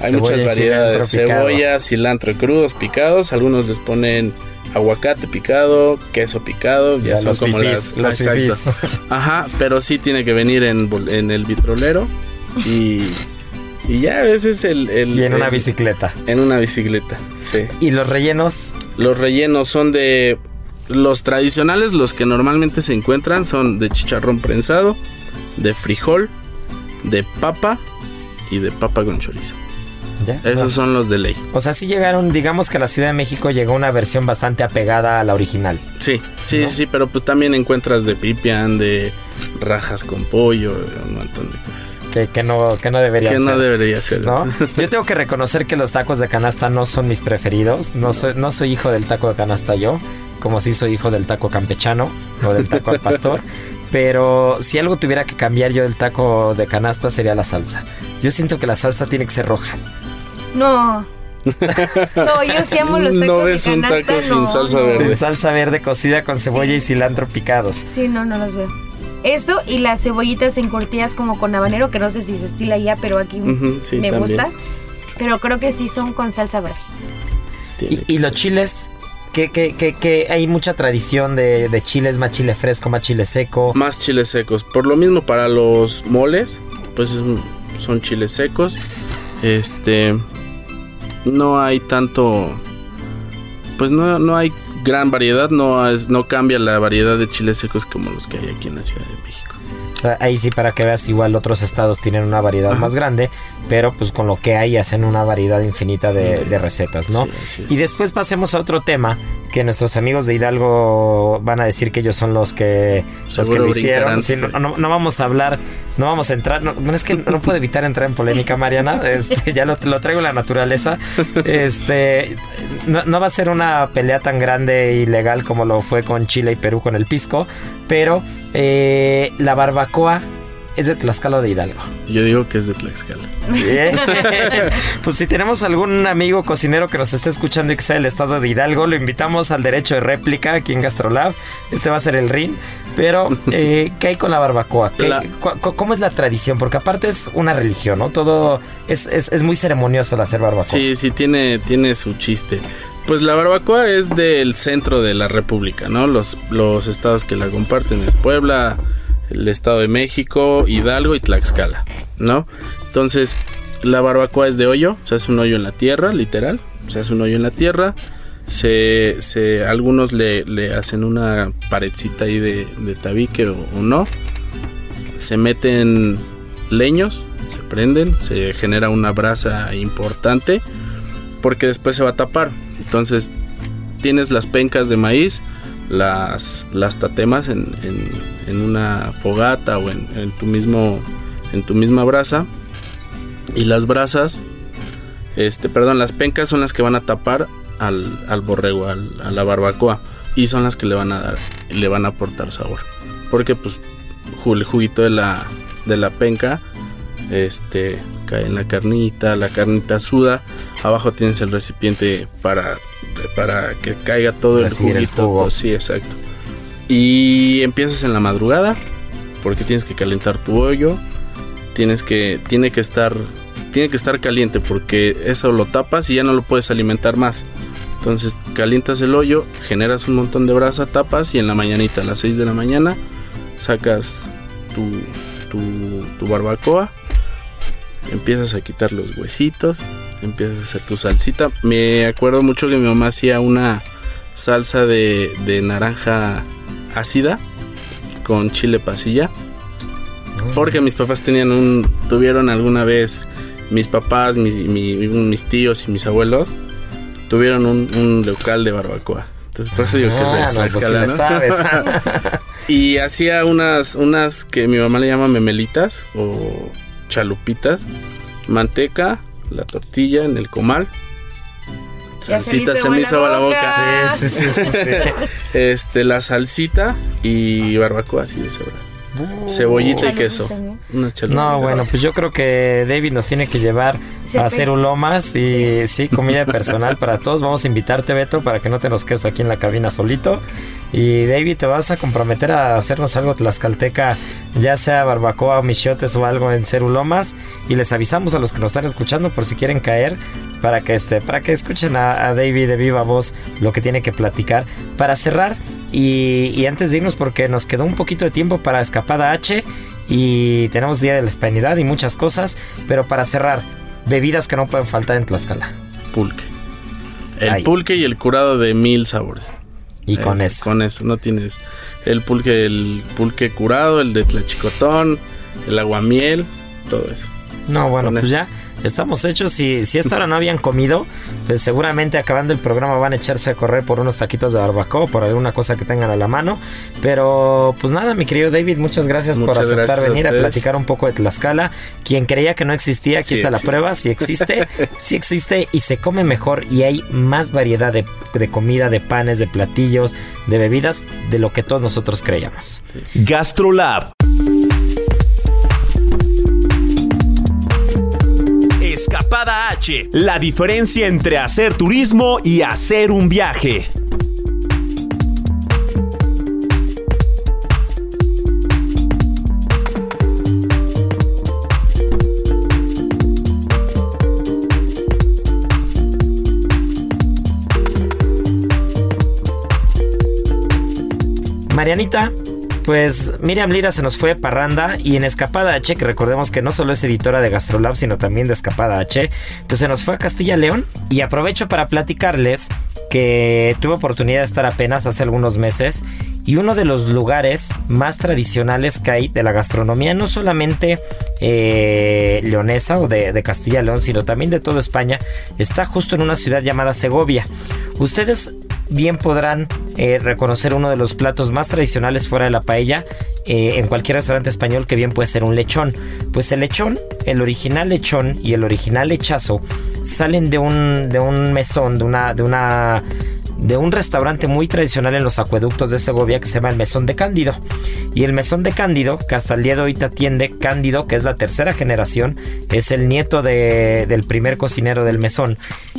Hay muchas variedades, cebolla, cilantro crudos picados, algunos les ponen aguacate picado, queso picado, ya, son como las, exacto. Ajá, pero sí tiene que venir en, en el vitrolero y Y ya ese es el... el Y en una bicicleta. En una bicicleta, sí. ¿Y los rellenos? Los rellenos son de... Los tradicionales, los que normalmente se encuentran, son de chicharrón prensado, de frijol, de papa y de papa con chorizo. ¿Ya? Esos son los de ley. O sea, sí llegaron, digamos que a la Ciudad de México llegó una versión bastante apegada a la original. Sí, sí, ¿No? sí, pero pues también encuentras de pipián, de rajas con pollo, un montón de cosas. Que, que no, que no debería Que ser. no debería ser. ¿no? <laughs> Yo tengo que reconocer que los tacos de canasta no son mis preferidos. No soy, no soy hijo del taco de canasta yo, como si soy hijo del taco campechano o del taco al pastor. <laughs> Pero si algo tuviera que cambiar yo del taco de canasta sería la salsa. Yo siento que la salsa tiene que ser roja. No. <laughs> No, yo sí amo los tacos No de ves un canasta, taco sin no, salsa no. verde. Sin salsa verde cocida con cebolla Sí. y cilantro picados. Sí, no, no los veo. Eso y las cebollitas encurtidas como con habanero, que no sé si se estila allá, pero aquí sí, me también. gusta. Pero creo que sí son con salsa verde. Y, los chiles, que, que, que, que hay mucha tradición de, de chiles, más chile fresco, más chile seco. Más chiles secos. Por lo mismo para los moles, pues es son chiles secos. Este no hay tanto pues no, no hay gran variedad, no es, no cambia la variedad de chiles secos como los que hay aquí en la Ciudad de México. Ahí sí, para que veas, igual otros estados tienen una variedad Ajá. más grande, pero pues con lo que hay hacen una variedad infinita de, de recetas, ¿no? Sí. Y después pasemos a otro tema que nuestros amigos de Hidalgo van a decir que ellos son los que, los que lo hicieron. Sí, no, no- no vamos a hablar, no vamos a entrar. No, es que no puedo evitar entrar en polémica, Mariana. <laughs> Este, ya lo, lo traigo en la naturaleza. Este, no, no va a ser una pelea tan grande y legal como lo fue con Chile y Perú con el pisco, pero eh, la barbacoa es de Tlaxcala o de Hidalgo. Yo digo que es de Tlaxcala. Bien. <laughs> pues si tenemos algún amigo cocinero que nos esté escuchando y que sea del estado de Hidalgo, lo invitamos al derecho de réplica aquí en Gastrolab. Este va a ser el RIN. Pero, eh, ¿qué hay con la barbacoa? ¿Qué- La- cu- cu- ¿Cómo es la tradición? Porque aparte es una religión, ¿no? Todo es, es- es muy ceremonioso el hacer barbacoa. Sí, sí, tiene, tiene su chiste. Pues la barbacoa es del centro de la República, ¿no? Los, los estados que la comparten es Puebla, el Estado de México, Hidalgo y Tlaxcala, ¿no? Entonces, la barbacoa es de hoyo, se hace un hoyo en la tierra, literal, se hace un hoyo en la tierra, se, se algunos le, le hacen una paredcita ahí de, tabique o, o no, se meten leños, se prenden, se genera una brasa importante porque después se va a tapar. Entonces tienes las pencas de maíz, las, las tatemas en, en- una fogata o en, en tu mismo en tu misma brasa. Y las brasas, este, perdón, las pencas son las que van a tapar al, al borrego, al- a la barbacoa. Y son las que le van a dar, le van a aportar sabor, porque pues el juguito de la de la penca este cae en la carnita, la carnita suda, abajo tienes el recipiente para, para que caiga todo el Recibir el juguito. todo- sí, exacto. Y empiezas en la madrugada, porque tienes que calentar tu hoyo, tienes que, tiene que estar, tiene que estar caliente, porque eso lo tapas y ya no lo puedes alimentar más. Entonces calientas el hoyo, generas un montón de brasa, tapas y en la mañanita, a las 6 de la mañana, sacas tu, tu, tu barbacoa, empiezas a quitar los huesitos, empiezas a hacer tu salsita. Me acuerdo mucho que mi mamá hacía una salsa de, de naranja ácida con chile pasilla. Porque mis papás tenían un. tuvieron alguna vez. Mis papás, mis, mi- mis tíos y mis abuelos tuvieron un, un local de barbacoa. Entonces por eso digo que Ah, no, pues sabes. <laughs> Y hacía unas, unas que mi mamá le llama memelitas o chalupitas. Manteca, la tortilla en el comal. Salsita se me hizo agua la boca. Sí, sí, sí, sí, sí. <laughs> Este, la salsita y barbacoa así de Cebollita y queso. ¿no? Bueno, pues yo creo que David nos tiene que llevar Se a hacer ulomas y sí. comida personal para todos. Vamos a invitarte, Beto, para que no te nos quedes aquí en la cabina solito. Y David, te vas a comprometer a hacernos algo tlaxcalteca, ya sea barbacoa o michotes o algo en Cerulomas. Y les avisamos a los que nos están escuchando por si quieren caer, para que este, para que escuchen a, a David de viva voz lo que tiene que platicar. Para cerrar, y, y antes de irnos, porque nos quedó un poquito de tiempo para Escapada H y tenemos Día de la Hispanidad y muchas cosas, pero para cerrar, bebidas que no pueden faltar en Tlaxcala. Pulque. El Ay. pulque y el curado de mil sabores. Y con Eh, eso. Con eso, no tienes el pulque, el pulque curado, el de tlachicotón, el aguamiel, todo eso. No, bueno, Con pues eso. ya estamos hechos. Si, si esta hora no habían comido, pues seguramente acabando el programa van a echarse a correr por unos taquitos de barbacoa, por alguna cosa que tengan a la mano. Pero pues nada, mi querido David, muchas gracias por aceptar gracias venir a, platicar un poco de Tlaxcala. Quien creía que no existía, aquí Sí está la prueba, sí existe, <laughs> sí existe y se come mejor y hay más variedad de, de comida, de panes, de platillos, de bebidas, de lo que todos nosotros creíamos. GastroLab. Escapada H. La diferencia entre hacer turismo y hacer un viaje. Marianita, pues Miriam Lira se nos fue de parranda y en Escapada H, que recordemos que no solo es editora de Gastrolab, sino también de Escapada H, pues se nos fue a Castilla León y aprovecho para platicarles que tuve oportunidad de estar apenas hace algunos meses y uno de los lugares más tradicionales que hay de la gastronomía, no solamente eh, leonesa o de, de Castilla León, sino también de toda España, está justo en una ciudad llamada Segovia. Ustedes bien podrán eh, reconocer uno de los platos más tradicionales fuera de la paella eh, en cualquier restaurante español que bien puede ser un lechón. Pues el lechón, el original lechón y el original lechazo salen de un, de un mesón, de una, de una de un restaurante muy tradicional en los acueductos de Segovia que se llama el Mesón de Cándido. Y el Mesón de Cándido, que hasta el día de hoy atiende Cándido, que es la tercera generación, es el nieto de- del primer cocinero del Mesón,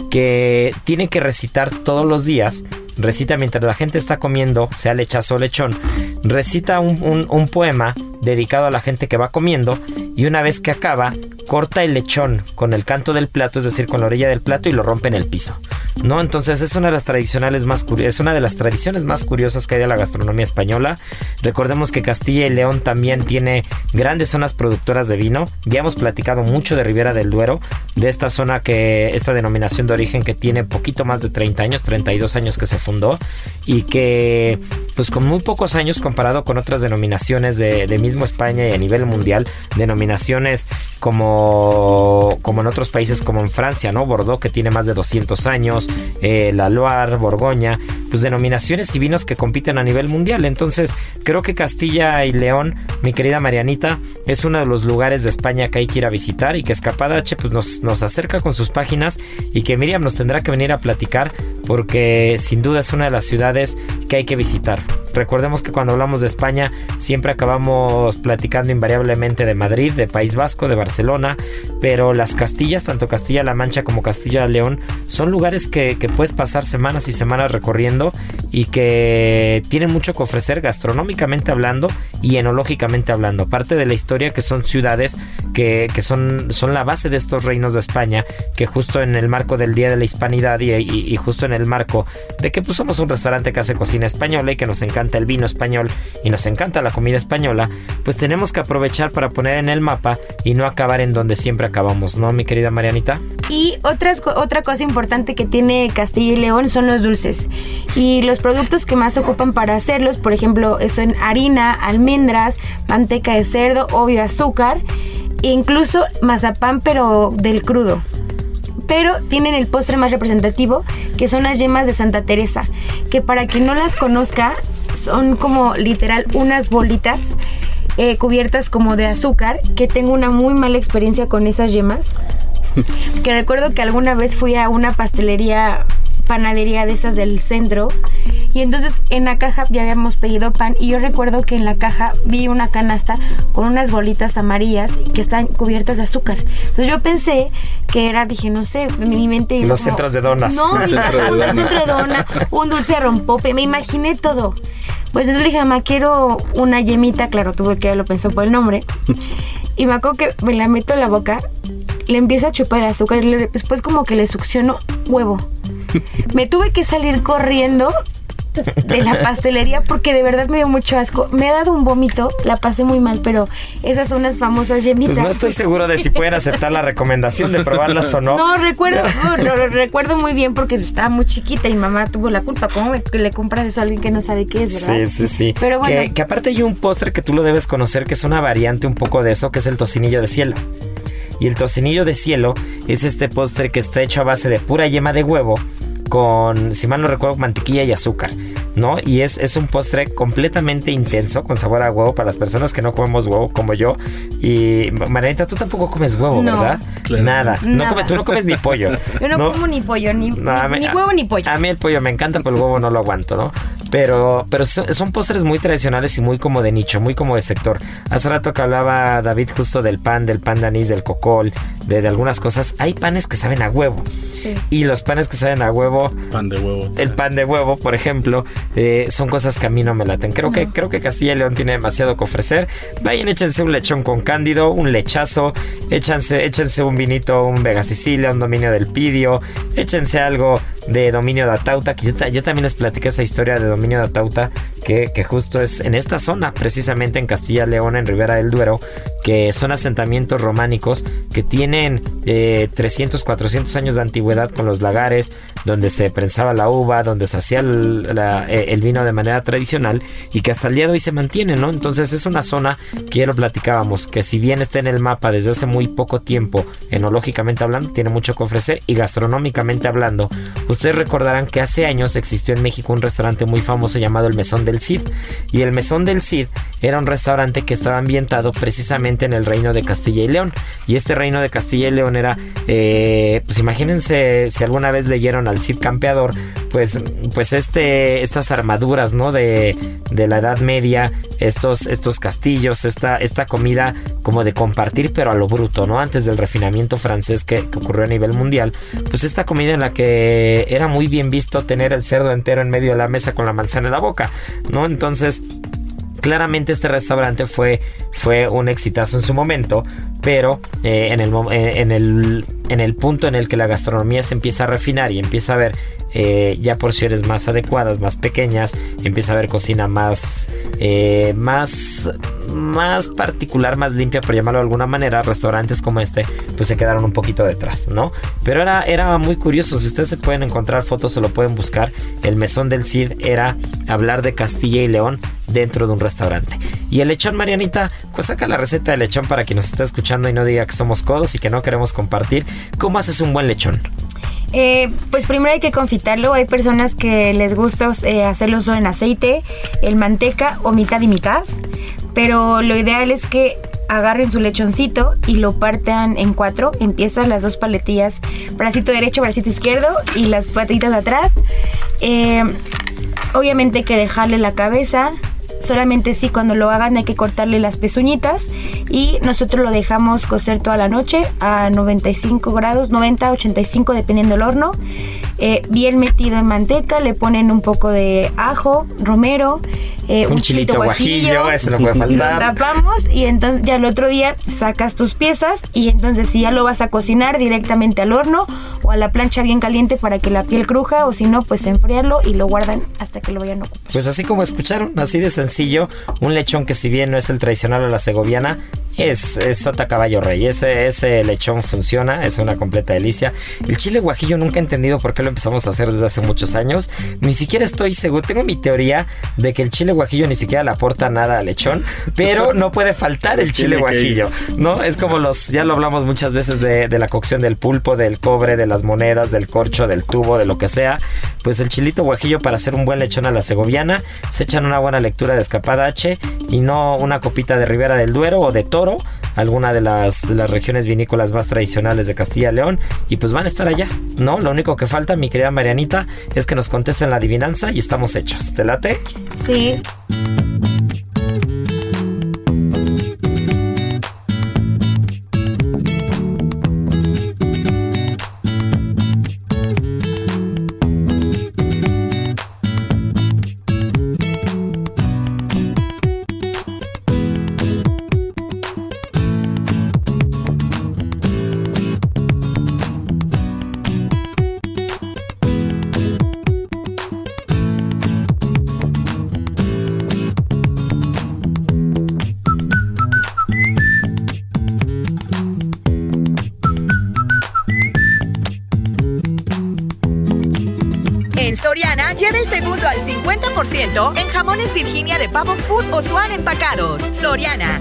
que tiene que recitar todos los días, recita mientras la gente está comiendo, sea lechazo o lechón, recita un, un- poema dedicado a la gente que va comiendo y una vez que acaba, corta el lechón con el canto del plato, es decir, con la orilla del plato y lo rompe en el piso. ¿No? Entonces es una de las tradicionales más es una de las tradiciones más curiosas que hay de la gastronomía española. Recordemos que Castilla y León también tiene grandes zonas productoras de vino. Ya hemos platicado mucho de Ribera del Duero, de esta zona que esta denominación de origen que tiene poquito más de 30 años, 32 años que se fundó y que pues con muy pocos años comparado con otras denominaciones de, de mismo España y a nivel mundial, denominaciones como, como en otros países como en Francia, ¿no? Bordeaux que tiene más de 200 años, eh, la Loire, Borgoña, pues denominaciones y vinos que compiten a nivel mundial. Entonces creo que Castilla y León, mi querida Marianita, es uno de los lugares de España que hay que ir a visitar y que Escapada H pues nos, nos acerca con sus páginas y que Miriam nos tendrá que venir a platicar porque sin duda es una de las ciudades que hay que visitar. Recordemos que cuando hablamos de España siempre acabamos platicando invariablemente de Madrid, de País Vasco, de Barcelona, pero las Castillas, tanto Castilla-La Mancha como Castilla-León, son lugares que, que puedes pasar semanas y semanas recorriendo y que tienen mucho que ofrecer gastronómicamente hablando y enológicamente hablando. Parte de la historia que son ciudades que, que son, son la base de estos reinos de España, que justo en el marco del Día de la Hispanidad y, justo en el marco de que pues, un restaurante que hace cocina española y que nos encanta el vino español y nos encanta la comida española, pues tenemos que aprovechar para poner en el mapa y no acabar en donde siempre acabamos, ¿no, mi querida Marianita? Y otras, otra cosa importante que tiene Castilla y León son los dulces. Y los productos que más ocupan para hacerlos, por ejemplo, son harina, almendras, manteca de cerdo, obvio azúcar, e incluso mazapán, pero del crudo. Pero tienen el postre más representativo, que son las yemas de Santa Teresa, que para quien no las conozca, son como literal unas bolitas eh, cubiertas como de azúcar, que tengo una muy mala experiencia con esas yemas. <laughs> Que recuerdo que alguna vez fui a una pastelería panadería de esas del centro y entonces en la caja ya habíamos pedido pan y yo recuerdo que en la caja vi una canasta con unas bolitas amarillas que están cubiertas de azúcar. Entonces yo pensé que era, dije, no sé, en mi mente... Los como- centros de donas. No, Un centro de dona. centro de dona, un dulce de rompope, me imaginé todo. Pues entonces le dije, mamá, quiero una yemita, claro, tuve que lo pensó por el nombre. Y me acuerdo que me la meto en la boca, le empiezo a chupar el azúcar y le- después como que le succiono huevo. Me tuve que salir corriendo de la pastelería porque de verdad me dio mucho asco. Me ha dado un vómito, la pasé muy mal, pero esas son unas famosas yemitas. Pues no estoy seguro de si pueden aceptar la recomendación de probarlas o no. No, recuerdo, no, lo, recuerdo muy bien porque estaba muy chiquita y mamá tuvo la culpa. ¿Cómo le compras eso a alguien que no sabe qué es, verdad? Sí, sí, sí. Pero bueno. Que, que aparte hay un postre que tú lo debes conocer que es una variante un poco de eso, que es el tocinillo de cielo. Y el tocinillo de cielo es este postre que está hecho a base de pura yema de huevo con, si mal no recuerdo, mantequilla y azúcar, ¿no? Y es, es un postre completamente intenso, con sabor a huevo, para las personas que no comemos huevo, como yo. Y Marianita, tú tampoco comes huevo, ¿verdad? Nada. No tú no comes ni pollo. Yo no, como ni pollo, ni, ni, huevo ni pollo. A mí el pollo me encanta, pero el huevo no lo aguanto, ¿no? Pero, pero son, postres muy tradicionales y muy como de nicho, muy como de sector. Hace rato que hablaba David justo del pan, del pan de anís, del cocol, de, algunas cosas. Hay panes que saben a huevo. Sí. Y los panes que saben a huevo. Pan de huevo. El pan de huevo, por ejemplo, eh, son cosas que a mí no me laten. Creo, que, creo que Castilla y León tiene demasiado que ofrecer. Vayan, échense un lechón con cándido, un lechazo, échense, échense un vinito, un Vega Sicilia, un dominio del Pidio, échense algo de dominio de Atauta, que yo, también les platiqué esa historia de dominio de Atauta, que, justo es en esta zona, precisamente en Castilla León, en Ribera del Duero, que son asentamientos románicos que tienen 300, eh, 400 años de antigüedad con los lagares, donde se prensaba la uva, donde se hacía eh, el, vino de manera tradicional y que hasta el día de hoy se mantiene, ¿no? Entonces es una zona que ya lo platicábamos, que si bien está en el mapa desde hace muy poco tiempo, enológicamente hablando, tiene mucho que ofrecer y gastronómicamente hablando, Ustedes recordarán que hace años existió en México un restaurante muy famoso llamado el Mesón del Cid. Y el Mesón del Cid era un restaurante que estaba ambientado precisamente en el reino de Castilla y León. Y este reino de Castilla y León era, eh, pues imagínense si alguna vez leyeron al Cid Campeador, pues, pues este, estas armaduras, ¿no? De, de la Edad Media, estos, estos castillos, esta, esta comida como de compartir, pero a lo bruto, ¿no? Antes del refinamiento francés que ocurrió a nivel mundial, pues esta comida en la que era muy bien visto tener el cerdo entero en medio de la mesa con la manzana en la boca, ¿no? Entonces, claramente este restaurante fue, fue un exitazo en su momento, pero eh, en, el, eh, en, el, en el punto en el que la gastronomía se empieza a refinar y empieza a ver eh, ya porciones más adecuadas, más pequeñas, empieza a haber cocina más, más, más particular, más limpia, por llamarlo de alguna manera, restaurantes como este, pues se quedaron un poquito detrás, ¿no? Pero era, era muy curioso, si ustedes se pueden encontrar fotos, se lo pueden buscar, el mesón del Cid era hablar de Castilla y León dentro de un restaurante. Y el lechón, Marianita, pues saca la receta del lechón para quien nos está escuchando y no diga que somos codos y que no queremos compartir. ¿Cómo haces un buen lechón? Eh, pues primero hay que confitarlo. Hay personas que les gusta eh, hacerlo solo en aceite, en manteca o mitad y mitad. Pero lo ideal es que agarren su lechoncito y lo partan en cuatro. Empiezan las dos paletillas, bracito derecho, bracito izquierdo y las patitas de atrás. Eh, obviamente hay que dejarle la cabeza, solamente sí cuando lo hagan hay que cortarle las pezuñitas y nosotros lo dejamos cocer toda la noche a 95 grados, 90, 85 dependiendo del horno. Eh, bien metido en manteca, le ponen un poco de ajo, romero, eh, un, chilito, guajillo, eso no puede faltar. Lo tapamos y entonces ya el otro día sacas tus piezas y entonces si ya lo vas a cocinar directamente al horno o a la plancha bien caliente para que la piel cruja o si no pues enfriarlo y lo guardan hasta que lo vayan a ocupar. Pues así como escucharon, así de sencillo, un lechón que si bien no es el tradicional a la segoviana, es, es sota caballo rey. Ese, ese lechón funciona, es una completa delicia. El chile guajillo nunca he entendido por qué lo empezamos a hacer desde hace muchos años. Ni siquiera estoy seguro. Tengo mi teoría de que el chile guajillo ni siquiera le aporta nada al lechón, pero no puede faltar el <laughs> chile guajillo. ¿No? Es como los, ya lo hablamos muchas veces de, de la cocción del pulpo, del cobre, de las monedas, del corcho, del tubo, de lo que sea. Pues el chilito guajillo para hacer un buen lechón a la segoviana, se echan una buena lectura de escapada H y no una copita de Ribera del Duero o de Toro alguna de las, de las regiones vinícolas más tradicionales de Castilla y León y pues van a estar allá, ¿no? Lo único que falta, mi querida Marianita, es que nos contesten la adivinanza y estamos hechos. ¿Te late? Sí.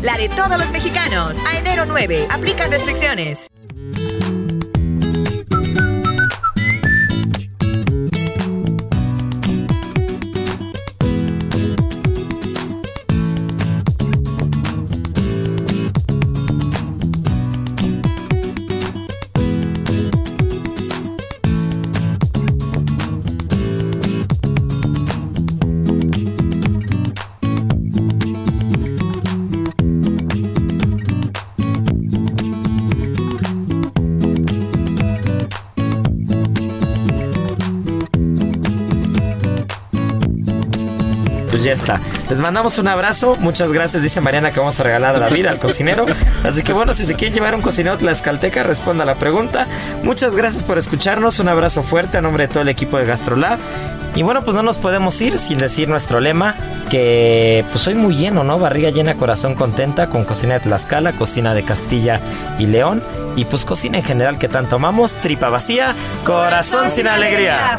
La de todos los mexicanos. A enero 9, aplica restricciones. Pues ya está. Les mandamos un abrazo. Muchas gracias, dice Mariana, que vamos a regalar la vida al cocinero. Así que bueno, si se quieren llevar un cocinero tlaxcalteca, responda a la pregunta. Muchas gracias por escucharnos. Un abrazo fuerte a nombre de todo el equipo de Gastrolab. Y bueno, pues no nos podemos ir sin decir nuestro lema, que pues hoy muy lleno, ¿no? Barriga llena, corazón contenta, con cocina de Tlaxcala, cocina de Castilla y León. Y pues cocina en general que tanto amamos, tripa vacía, corazón sin alegría.